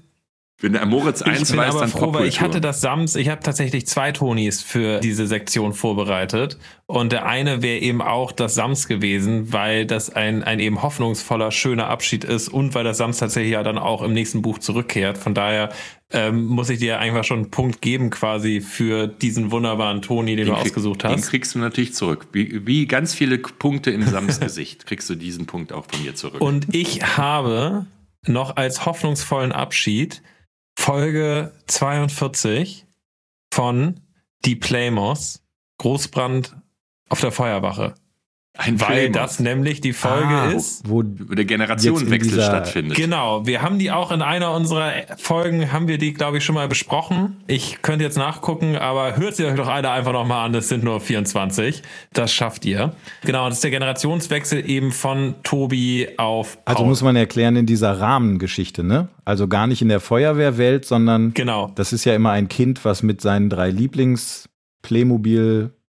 Wenn der Moritz ich eins bin weiß, aber dann froh, weil ich hatte das Sams, ich habe tatsächlich zwei Tonis für diese Sektion vorbereitet. Und der eine wäre eben auch das Sams gewesen, weil das ein, ein eben hoffnungsvoller, schöner Abschied ist und weil das Sams tatsächlich ja dann auch im nächsten Buch zurückkehrt. Von daher ähm, muss ich dir einfach schon einen Punkt geben quasi für diesen wunderbaren Toni, den, du krieg- ausgesucht Den hast. kriegst du natürlich zurück. Wie, wie ganz viele Punkte in Sams [laughs] Gesicht kriegst du diesen Punkt auch von mir zurück. Und ich habe noch als hoffnungsvollen Abschied Folge 42 von Die Playmos, Großbrand auf der Feuerwache. Ein Weil das nämlich die Folge Ah, ist. wo, wo der Generationenwechsel stattfindet. Genau, wir haben die auch in einer unserer Folgen, haben wir die, glaube ich, schon mal besprochen. Ich könnte jetzt nachgucken, aber hört sie euch doch alle einfach nochmal an, das sind nur 24. Das schafft ihr. Genau, das ist der Generationswechsel eben von Tobi auf Paul. also muss man erklären in dieser Rahmengeschichte, ne? Also gar nicht in der Feuerwehrwelt, sondern Genau. das ist ja immer ein Kind, was mit seinen drei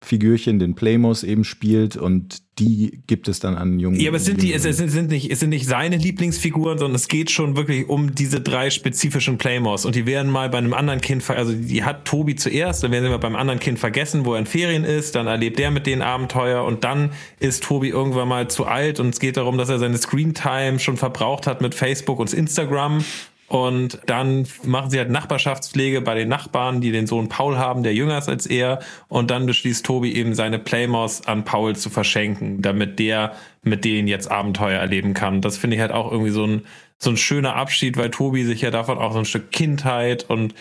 Lieblings-Playmobil-Figürchen, den Playmos eben spielt und die gibt es dann an jungen. Ja, aber es sind die, es, es sind nicht, es sind nicht seine Lieblingsfiguren, sondern es geht schon wirklich um diese drei spezifischen Playmos. Und die werden mal bei einem anderen Kind, also die hat Tobi zuerst, dann werden sie mal beim anderen Kind vergessen, wo er in Ferien ist, dann erlebt der mit denen Abenteuer und dann ist Tobi irgendwann mal zu alt und es geht darum, dass er seine Screentime schon verbraucht hat mit Facebook und Instagram. Und dann machen sie halt Nachbarschaftspflege bei den Nachbarn, die den Sohn Paul haben, der jünger ist als er. Und dann beschließt Tobi eben seine Playmos an Paul zu verschenken, damit der mit denen jetzt Abenteuer erleben kann. Das finde ich halt auch irgendwie so ein, so ein schöner Abschied, weil Tobi sich ja davon auch so ein Stück Kindheit und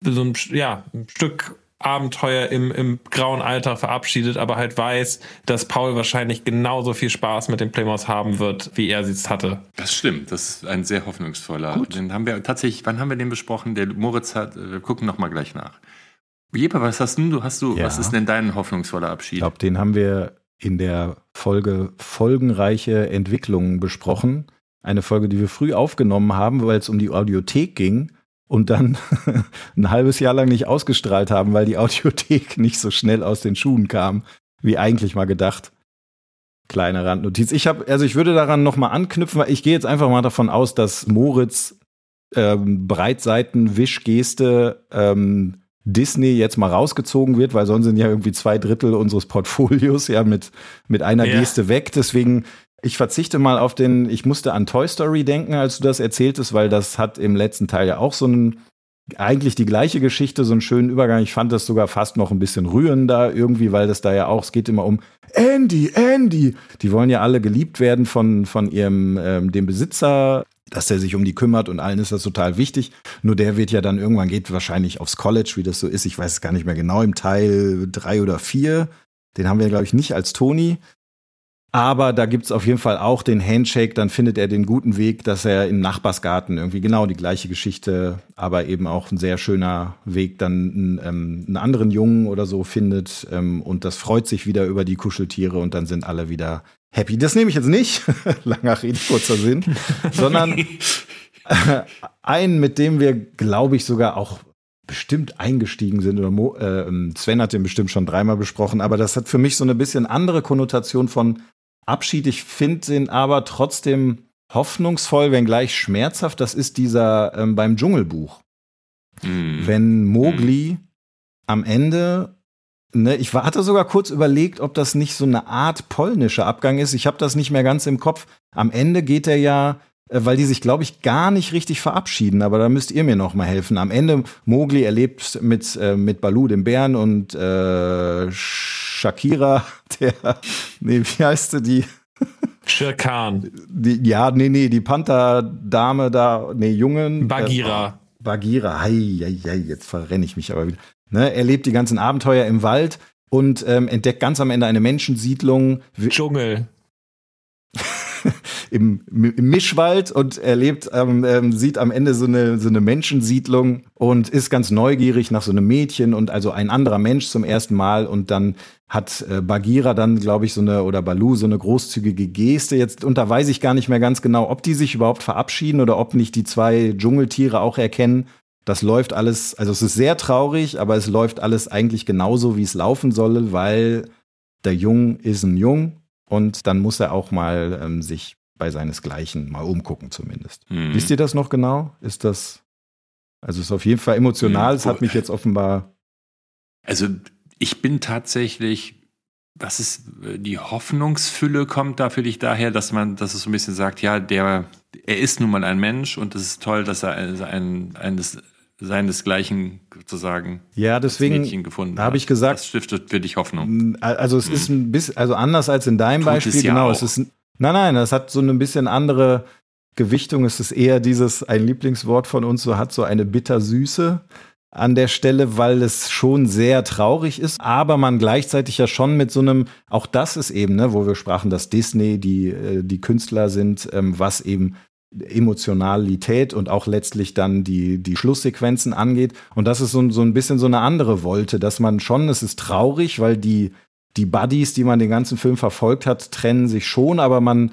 so ein, ja, ein Stück Abenteuer im, im grauen Alter verabschiedet, aber halt weiß, dass Paul wahrscheinlich genauso viel Spaß mit den Playmos haben wird, wie er sie jetzt hatte. Das stimmt, das ist ein sehr hoffnungsvoller. Den haben wir tatsächlich, wann haben wir den besprochen? Der Moritz hat, wir gucken noch mal gleich nach. Jeppe, was hast du? Hast du, Ja. was ist denn dein hoffnungsvoller Ich Abschied? glaube, den haben wir in der Folge Folgenreiche Entwicklungen besprochen. Eine Folge, die wir früh aufgenommen haben, weil es um die Audiothek ging und dann [laughs] ein halbes Jahr lang nicht ausgestrahlt haben, weil die Audiothek [laughs] nicht so schnell aus den Schuhen kam, wie eigentlich mal gedacht. Kleine Randnotiz. Ich habe, also ich würde daran noch mal anknüpfen, weil ich gehe jetzt einfach mal davon aus, dass Moritz ähm, Breitseiten-Wischgeste ähm, Disney jetzt mal rausgezogen wird, weil sonst sind ja irgendwie zwei Drittel unseres Portfolios ja mit, mit einer Ja. Geste weg. Deswegen, ich verzichte mal auf den, ich musste an Toy Story denken, als du das erzähltest, weil das hat im letzten Teil ja auch so einen, eigentlich die gleiche Geschichte, so einen schönen Übergang. Ich fand das sogar fast noch ein bisschen rührender irgendwie, weil das da ja auch, es geht immer um Andy, Andy. Die wollen ja alle geliebt werden von, von ihrem, ähm, dem Besitzer, dass der sich um die kümmert und allen ist das total wichtig. Nur der wird ja dann irgendwann geht wahrscheinlich aufs College, wie das so ist. Ich weiß es gar nicht mehr genau, im Teil drei oder vier. Den haben wir, glaube ich, nicht als Toni. Aber da gibt's auf jeden Fall auch den Handshake, dann findet er den guten Weg, dass er im Nachbarsgarten irgendwie genau die gleiche Geschichte, aber eben auch ein sehr schöner Weg, dann einen, ähm, einen anderen Jungen oder so findet. Ähm, und das freut sich wieder über die Kuscheltiere und dann sind alle wieder happy. Das nehme ich jetzt nicht, [laughs] langer Rede, kurzer Sinn, [laughs] sondern äh, einen, mit dem wir, glaube ich, sogar auch bestimmt eingestiegen sind. Oder Mo, äh, Sven hat den bestimmt schon dreimal besprochen, aber das hat für mich so eine bisschen andere Konnotation von Abschied. Ich finde den aber trotzdem hoffnungsvoll, wenngleich schmerzhaft. Das ist dieser ähm, beim Dschungelbuch. Mhm. Wenn Mowgli am Ende, ne, ich hatte sogar kurz überlegt, ob das nicht so eine Art polnischer Abgang ist. Ich habe das nicht mehr ganz im Kopf. Am Ende geht er ja, weil die sich, glaube ich, gar nicht richtig verabschieden, aber da müsst ihr mir noch mal helfen. Am Ende, Mowgli erlebt mit, äh, mit Balu, dem Bären, und äh, Shakira, [laughs] der, nee, wie heißt sie, die, Shere Khan, die, ja, nee, nee, die Panther-Dame da, nee, Jungen. Bagheera. Äh, Bagheera, hei, hei, hei, jetzt verrenne ich mich aber wieder. Ne, er lebt die ganzen Abenteuer im Wald und ähm, entdeckt ganz am Ende eine Menschensiedlung Dschungel. Im, im Mischwald und er lebt, ähm, ähm, sieht am Ende so eine, so eine Menschensiedlung und ist ganz neugierig nach so einem Mädchen und also ein anderer Mensch zum ersten Mal und dann hat äh, Bagheera dann, glaube ich, so eine, oder Balu, so eine großzügige Geste. Jetzt, und da weiß ich gar nicht mehr ganz genau, ob die sich überhaupt verabschieden oder ob nicht die zwei Dschungeltiere auch erkennen. Das läuft alles, also es ist sehr traurig, aber es läuft alles eigentlich genauso, wie es laufen soll, weil der Jung ist ein Jung und dann muss er auch mal ähm, sich bei seinesgleichen mal umgucken zumindest. Mhm. Wisst ihr das noch genau? Ist das, also es ist auf jeden Fall emotional, Mhm. es hat mich jetzt offenbar, Also ich bin tatsächlich, was ist, die Hoffnungsfülle kommt da für dich daher, dass man, dass es so ein bisschen sagt, ja, der, er ist nun mal ein Mensch und es ist toll, dass er ein, ein, eines seinesgleichen sozusagen ja, deswegen Mädchen gefunden habe ich gesagt, Das stiftet für dich Hoffnung. Also es ist ein bisschen, also anders als in deinem Tut Beispiel, es ja genau. auch. Es ist, ein- nein, nein, das hat so eine bisschen andere Gewichtung. Es ist eher dieses, ein Lieblingswort von uns, so hat so eine Bittersüße an der Stelle, weil es schon sehr traurig ist, aber man gleichzeitig ja schon mit so einem, auch das ist eben, ne, wo wir sprachen, dass Disney die, äh, die Künstler sind, ähm, was eben Emotionalität und auch letztlich dann die, die Schlusssequenzen angeht. Und das ist so, ein- so ein bisschen so eine andere Wolte, dass man schon, es ist traurig, weil die, die Buddies, die man den ganzen Film verfolgt hat, trennen sich schon, aber man,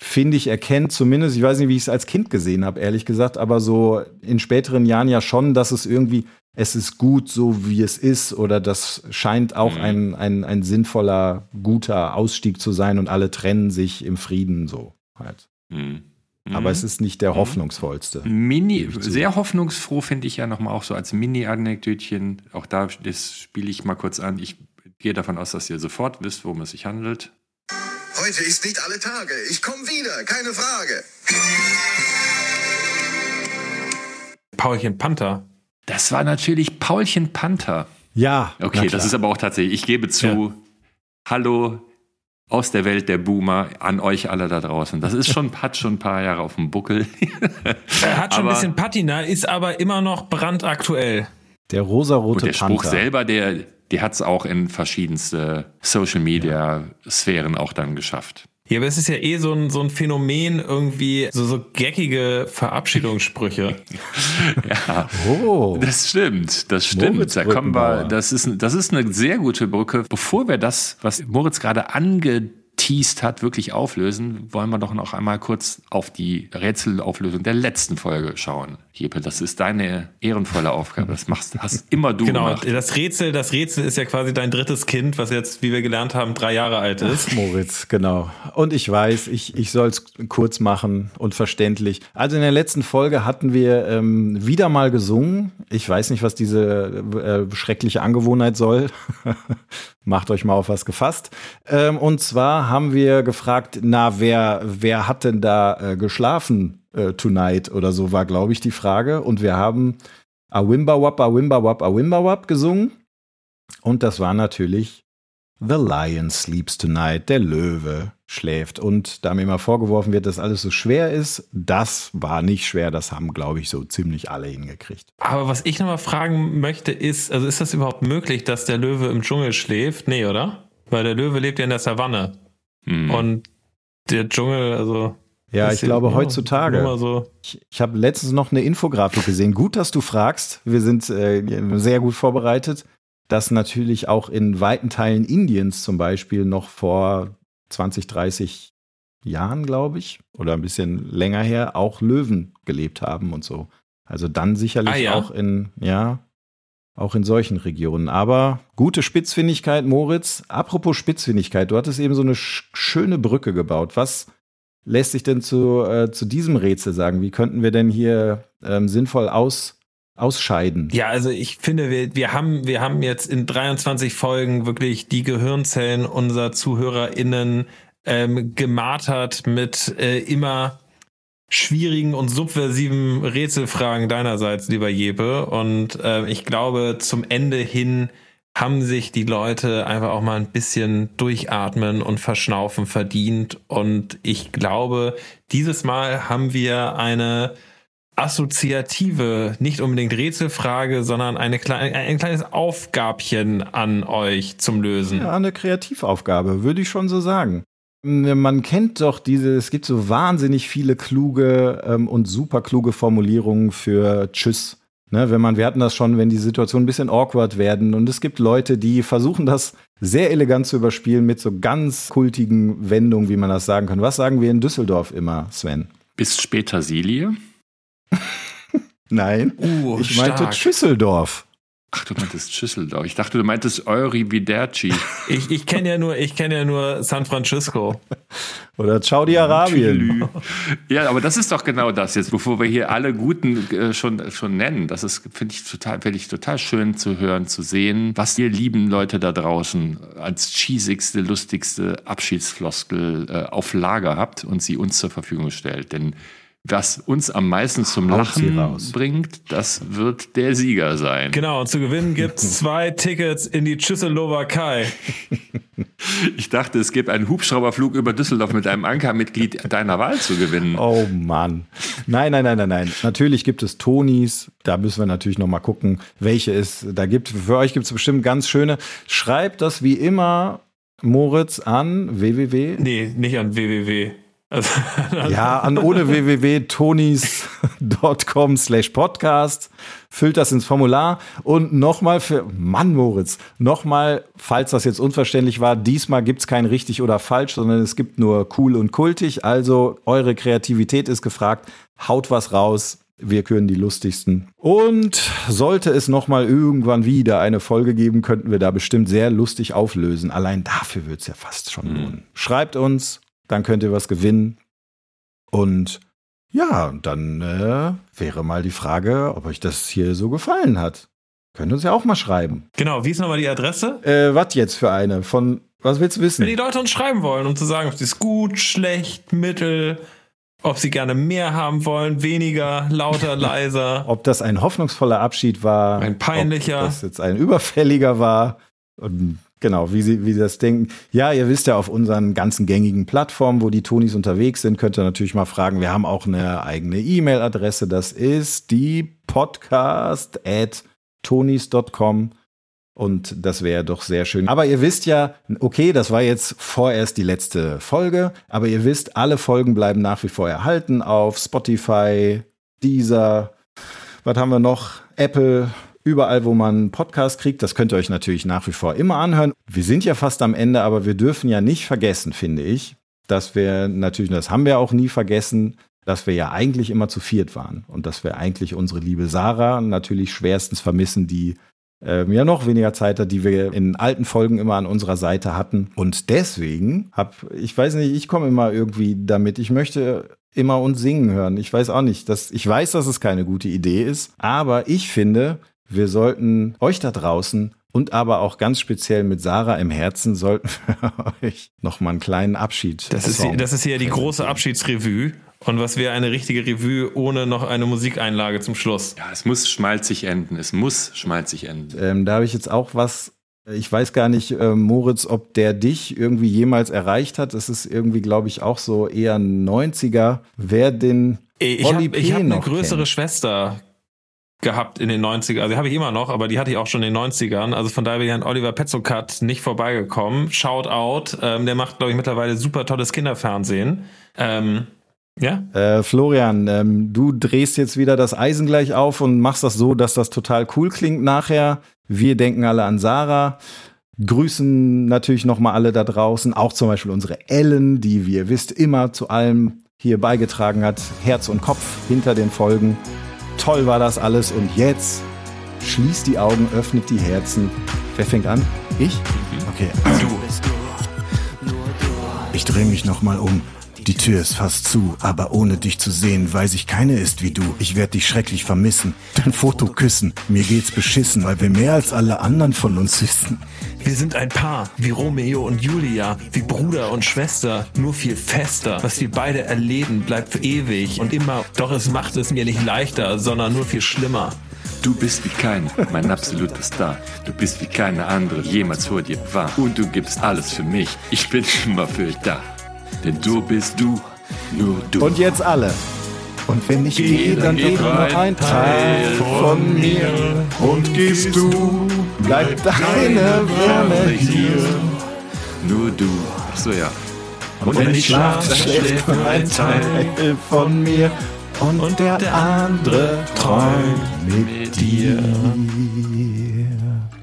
finde ich, erkennt zumindest, ich weiß nicht, wie ich es als Kind gesehen habe, ehrlich gesagt, aber so in späteren Jahren ja schon, dass es irgendwie, es ist gut so, wie es ist, oder das scheint auch Mhm. ein, ein, ein sinnvoller, guter Ausstieg zu sein und alle trennen sich im Frieden so halt. Mhm. Aber es ist nicht der Mhm. hoffnungsvollste. Mini, sehr hoffnungsfroh finde ich ja nochmal auch so als Mini-Anekdötchen. Auch da, das spiele ich mal kurz an. Ich gehe davon aus, dass ihr sofort wisst, worum es sich handelt. Heute ist nicht alle Tage. Ich komme wieder, keine Frage. Paulchen Panther. Das war natürlich Paulchen Panther. Ja, Okay, das ist aber auch tatsächlich, ich gebe zu, hallo aus der Welt der Boomer an euch alle da draußen. Das ist schon, [laughs] hat schon ein paar Jahre auf dem Buckel. Er hat schon Aber- ein bisschen Patina, ist aber immer noch brandaktuell. der rosarote der Spruch Panther. selber, der, der hat es auch in verschiedenste Social Media Sphären auch dann geschafft. Ja, aber es ist ja eh so ein, so ein Phänomen, irgendwie so, so geckige Verabschiedungssprüche. [laughs] Ja. Oh, Das stimmt, das stimmt. Da kommen wir, das ist, das ist eine sehr gute Brücke. Bevor wir das, was Moritz gerade angeteased hat, wirklich auflösen, wollen wir doch noch einmal kurz auf die Rätselauflösung der letzten Folge schauen. Jeppe, das ist deine ehrenvolle Aufgabe. Das machst, hast immer du Genau, gemacht. das Rätsel, das Rätsel ist ja quasi dein drittes Kind, was jetzt, wie wir gelernt haben, drei Jahre alt ist. Moritz, genau. Und ich weiß, ich, ich soll es kurz machen und verständlich. Also in der letzten Folge hatten wir ähm, wieder mal gesungen. Ich weiß nicht, was diese äh, schreckliche Angewohnheit soll. [laughs] Macht euch mal auf was gefasst. Ähm, und zwar haben wir gefragt, na, wer, wer hat denn da äh, geschlafen äh, tonight oder so, war, glaube ich, die Frage. Und wir haben Awimbawap, Awimbawap, Awimbawap gesungen. Und das war natürlich The Lion Sleeps Tonight, der Löwe schläft. Und da mir immer vorgeworfen wird, dass alles so schwer ist, das war nicht schwer. Das haben, glaube ich, so ziemlich alle hingekriegt. Aber was ich nochmal fragen möchte, ist, also ist das überhaupt möglich, dass der Löwe im Dschungel schläft? Nee, oder? Weil der Löwe lebt ja in der Savanne. Hm. Und der Dschungel, also. Ja, ich glaube heutzutage. So. Ich, ich habe letztens noch eine Infografik gesehen. Gut, dass du fragst. Wir sind äh, sehr gut vorbereitet, dass natürlich auch in weiten Teilen Indiens zum Beispiel noch vor 20, 30 Jahren, glaube ich, oder ein bisschen länger her, auch Löwen gelebt haben und so. Also dann sicherlich Ah, ja? auch in, ja, auch in solchen Regionen. Aber gute Spitzfindigkeit, Moritz. Apropos Spitzfindigkeit, du hattest eben so eine sch schöne Brücke gebaut. Was lässt sich denn zu, äh, zu diesem Rätsel sagen? Wie könnten wir denn hier ähm, sinnvoll aus, ausscheiden? Ja, also ich finde, wir, wir, haben, wir haben jetzt in 23 Folgen wirklich die Gehirnzellen unserer ZuhörerInnen ähm, gemartert mit äh, immer schwierigen und subversiven Rätselfragen deinerseits, lieber Jeppe. Und ähm, ich glaube, zum Ende hin haben sich die Leute einfach auch mal ein bisschen durchatmen und verschnaufen verdient. Und ich glaube, dieses Mal haben wir eine assoziative, nicht unbedingt Rätselfrage, sondern eine kleine, ein kleines Aufgabchen an euch zum Lösen. Ja, eine Kreativaufgabe, würde ich schon so sagen. Man kennt doch diese, es gibt so wahnsinnig viele kluge ähm, und super kluge Formulierungen für Tschüss. Ne, wenn man, wir hatten das schon, wenn die Situation ein bisschen awkward werden und es gibt Leute, die versuchen das sehr elegant zu überspielen mit so ganz kultigen Wendungen, wie man das sagen kann. Was sagen wir in Düsseldorf immer, Sven? Bis später Silie. [laughs] Nein, Uh, ich meinte stark. Schüsseldorf. Ach, du meintest Schüsseldorf. Ich dachte, du meintest Euri Viderci. [laughs] Ich, ich kenne ja nur, ich kenne ja nur San Francisco. [laughs] Oder Saudi-Arabien. Ja, aber das ist doch genau das jetzt, bevor wir hier alle Guten äh, schon, schon nennen. Das ist, finde ich total, finde ich total schön zu hören, zu sehen, was ihr lieben Leute da draußen als cheesigste, lustigste Abschiedsfloskel äh, auf Lager habt und sie uns zur Verfügung stellt. Denn was uns am meisten zum Lachen raus. bringt, das wird der Sieger sein. Genau, und zu gewinnen gibt's [laughs] zwei Tickets in die Tschechoslowakei. Ich dachte, es gibt einen Hubschrauberflug über Düsseldorf mit einem Ankermitglied deiner Wahl zu gewinnen. Oh Mann. Nein, nein, nein, nein, nein. Natürlich gibt es Tonis. Da müssen wir natürlich noch mal gucken, welche es da gibt. Für euch gibt es bestimmt ganz schöne. Schreibt das wie immer, Moritz, an www. Nee, nicht an www. Also, [laughs] Ja, an [laughs] ohne www.tonis.com slash podcast. Füllt das ins Formular. Und nochmal für, Mann, Moritz, nochmal, falls das jetzt unverständlich war, diesmal gibt's kein richtig oder falsch, sondern es gibt nur cool und kultig. Also eure Kreativität ist gefragt. Haut was raus. Wir küren die lustigsten. Und sollte es nochmal irgendwann wieder eine Folge geben, könnten wir da bestimmt sehr lustig auflösen. Allein dafür wird's ja fast schon lohnen. Schreibt uns, dann könnt ihr was gewinnen. Und ja, dann äh, wäre mal die Frage, ob euch das hier so gefallen hat. Könnt ihr uns ja auch mal schreiben. genau, wie ist nochmal die Adresse? Äh, was jetzt für eine? Von, was willst du Wenn die wissen? Leute uns schreiben wollen, um zu sagen, ob sie es gut, schlecht, mittel, ob sie gerne mehr haben wollen, weniger, lauter, [laughs] leiser. Ob das ein hoffnungsvoller Abschied war. Ein peinlicher. Ob das jetzt ein überfälliger war. Und genau, wie sie, wie sie das denken. Ja, ihr wisst ja, auf unseren ganzen gängigen Plattformen, wo die Tonis unterwegs sind, könnt ihr natürlich mal fragen. Wir haben auch eine eigene E-Mail-Adresse. Das ist die podcast at tonis.com. Und das wäre doch sehr schön. Aber ihr wisst ja, okay, das war jetzt vorerst die letzte Folge, aber ihr wisst, alle Folgen bleiben nach wie vor erhalten auf Spotify, Deezer, was haben wir noch? Apple, überall, wo man Podcast kriegt. Das könnt ihr euch natürlich nach wie vor immer anhören. Wir sind ja fast am Ende, aber wir dürfen ja nicht vergessen, finde ich, dass wir natürlich, das haben wir auch nie vergessen, dass wir ja eigentlich immer zu viert waren und dass wir eigentlich unsere liebe Sarah natürlich schwerstens vermissen, die ähm, ja noch weniger Zeit hat, die wir in alten Folgen immer an unserer Seite hatten. Und deswegen hab, ich weiß nicht, ich komme immer irgendwie damit. Ich möchte immer uns singen hören. Ich weiß auch nicht, dass, ich weiß, dass es keine gute Idee ist, aber ich finde, wir sollten euch da draußen und aber auch ganz speziell mit Sarah im Herzen sollten wir [laughs] euch noch mal einen kleinen Abschied. Das ist, das ist hier die große Abschiedsrevue. Und was wäre eine richtige Revue ohne noch eine Musikeinlage zum Schluss? Ja, es muss schmalzig enden. Es muss schmalzig enden. Ähm, da habe ich jetzt auch was. Ich weiß gar nicht, äh, Moritz, ob der dich irgendwie jemals erreicht hat. Das ist irgendwie, glaube ich, auch so eher ein 90er. Wer den Ich Olli habe hab eine größere kennt. Schwester. Gehabt in den 90ern. Also die habe ich immer noch, aber die hatte ich auch schon in den 90ern. Also von daher bin ich an Oliver Petzokat nicht vorbeigekommen. Shout out. Ähm, der macht, glaube ich, mittlerweile super tolles Kinderfernsehen. Ähm, ja? Äh, Florian, ähm, du drehst jetzt wieder das Eisen gleich auf und machst das so, dass das total cool klingt nachher. Wir denken alle an Sarah. Grüßen natürlich nochmal alle da draußen, auch zum Beispiel unsere Ellen, die, wie ihr wisst, immer zu allem hier beigetragen hat. Herz und Kopf hinter den Folgen. Toll war das alles und jetzt schließt die Augen, öffnet die Herzen. Wer fängt an? Ich? Okay. Also. Ich drehe mich nochmal um. Die Tür ist fast zu, aber ohne dich zu sehen, weiß ich keine ist wie du. Ich werde dich schrecklich vermissen. Dein Foto küssen. Mir geht's beschissen, weil wir mehr als alle anderen von uns wissen. Wir sind ein Paar, wie Romeo und Julia, wie Bruder und Schwester, nur viel fester. Was wir beide erleben, bleibt für ewig und immer. Doch es macht es mir nicht leichter, sondern nur viel schlimmer. Du bist wie kein, mein absoluter Star. Du bist wie keine andere jemals vor dir war. Und du gibst alles für mich. Ich bin immer für dich da. Denn du bist du, nur du. Und jetzt alle. Und wenn ich gehe, dann geht nur noch ein Teil von mir. Und gehst du, bleibt deine Wärme hier. Nur du. Ach so, ja. Und wenn ich schlafe, dann schläft nur ein Teil von mir. Und, der andere träumt mit dir.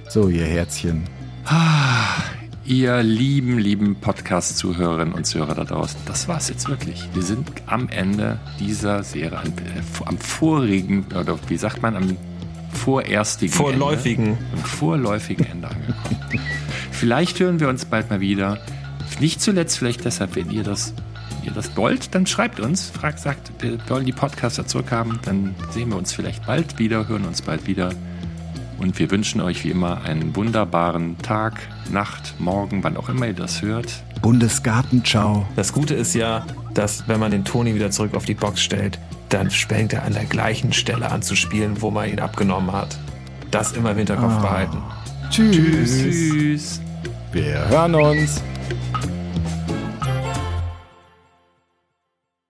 So, ihr Herzchen. Ihr lieben, lieben Podcast-Zuhörerinnen und Zuhörer da draußen, das war's jetzt wirklich. Wir sind am Ende dieser Serie, am, äh, vorigen, oder wie sagt man, am vorerstigen Vorläufigen. Ende, am vorläufigen Ende angekommen. [laughs] vielleicht hören wir uns bald mal wieder. Nicht zuletzt vielleicht deshalb, wenn ihr das, ihr das wollt, dann schreibt uns, fragt, sagt, wir wollen die Podcaster zurückhaben, dann sehen wir uns vielleicht bald wieder, hören uns bald wieder. Und wir wünschen euch wie immer einen wunderbaren Tag, Nacht, Morgen, wann auch immer ihr das hört. Bundesgarten, ciao. Das Gute ist ja, dass wenn man den Toni wieder zurück auf die Box stellt, dann fängt er an der gleichen Stelle an zu spielen, wo man ihn abgenommen hat. Das immer im Hinterkopf behalten. Tschüss. Tschüss. Wir hören uns.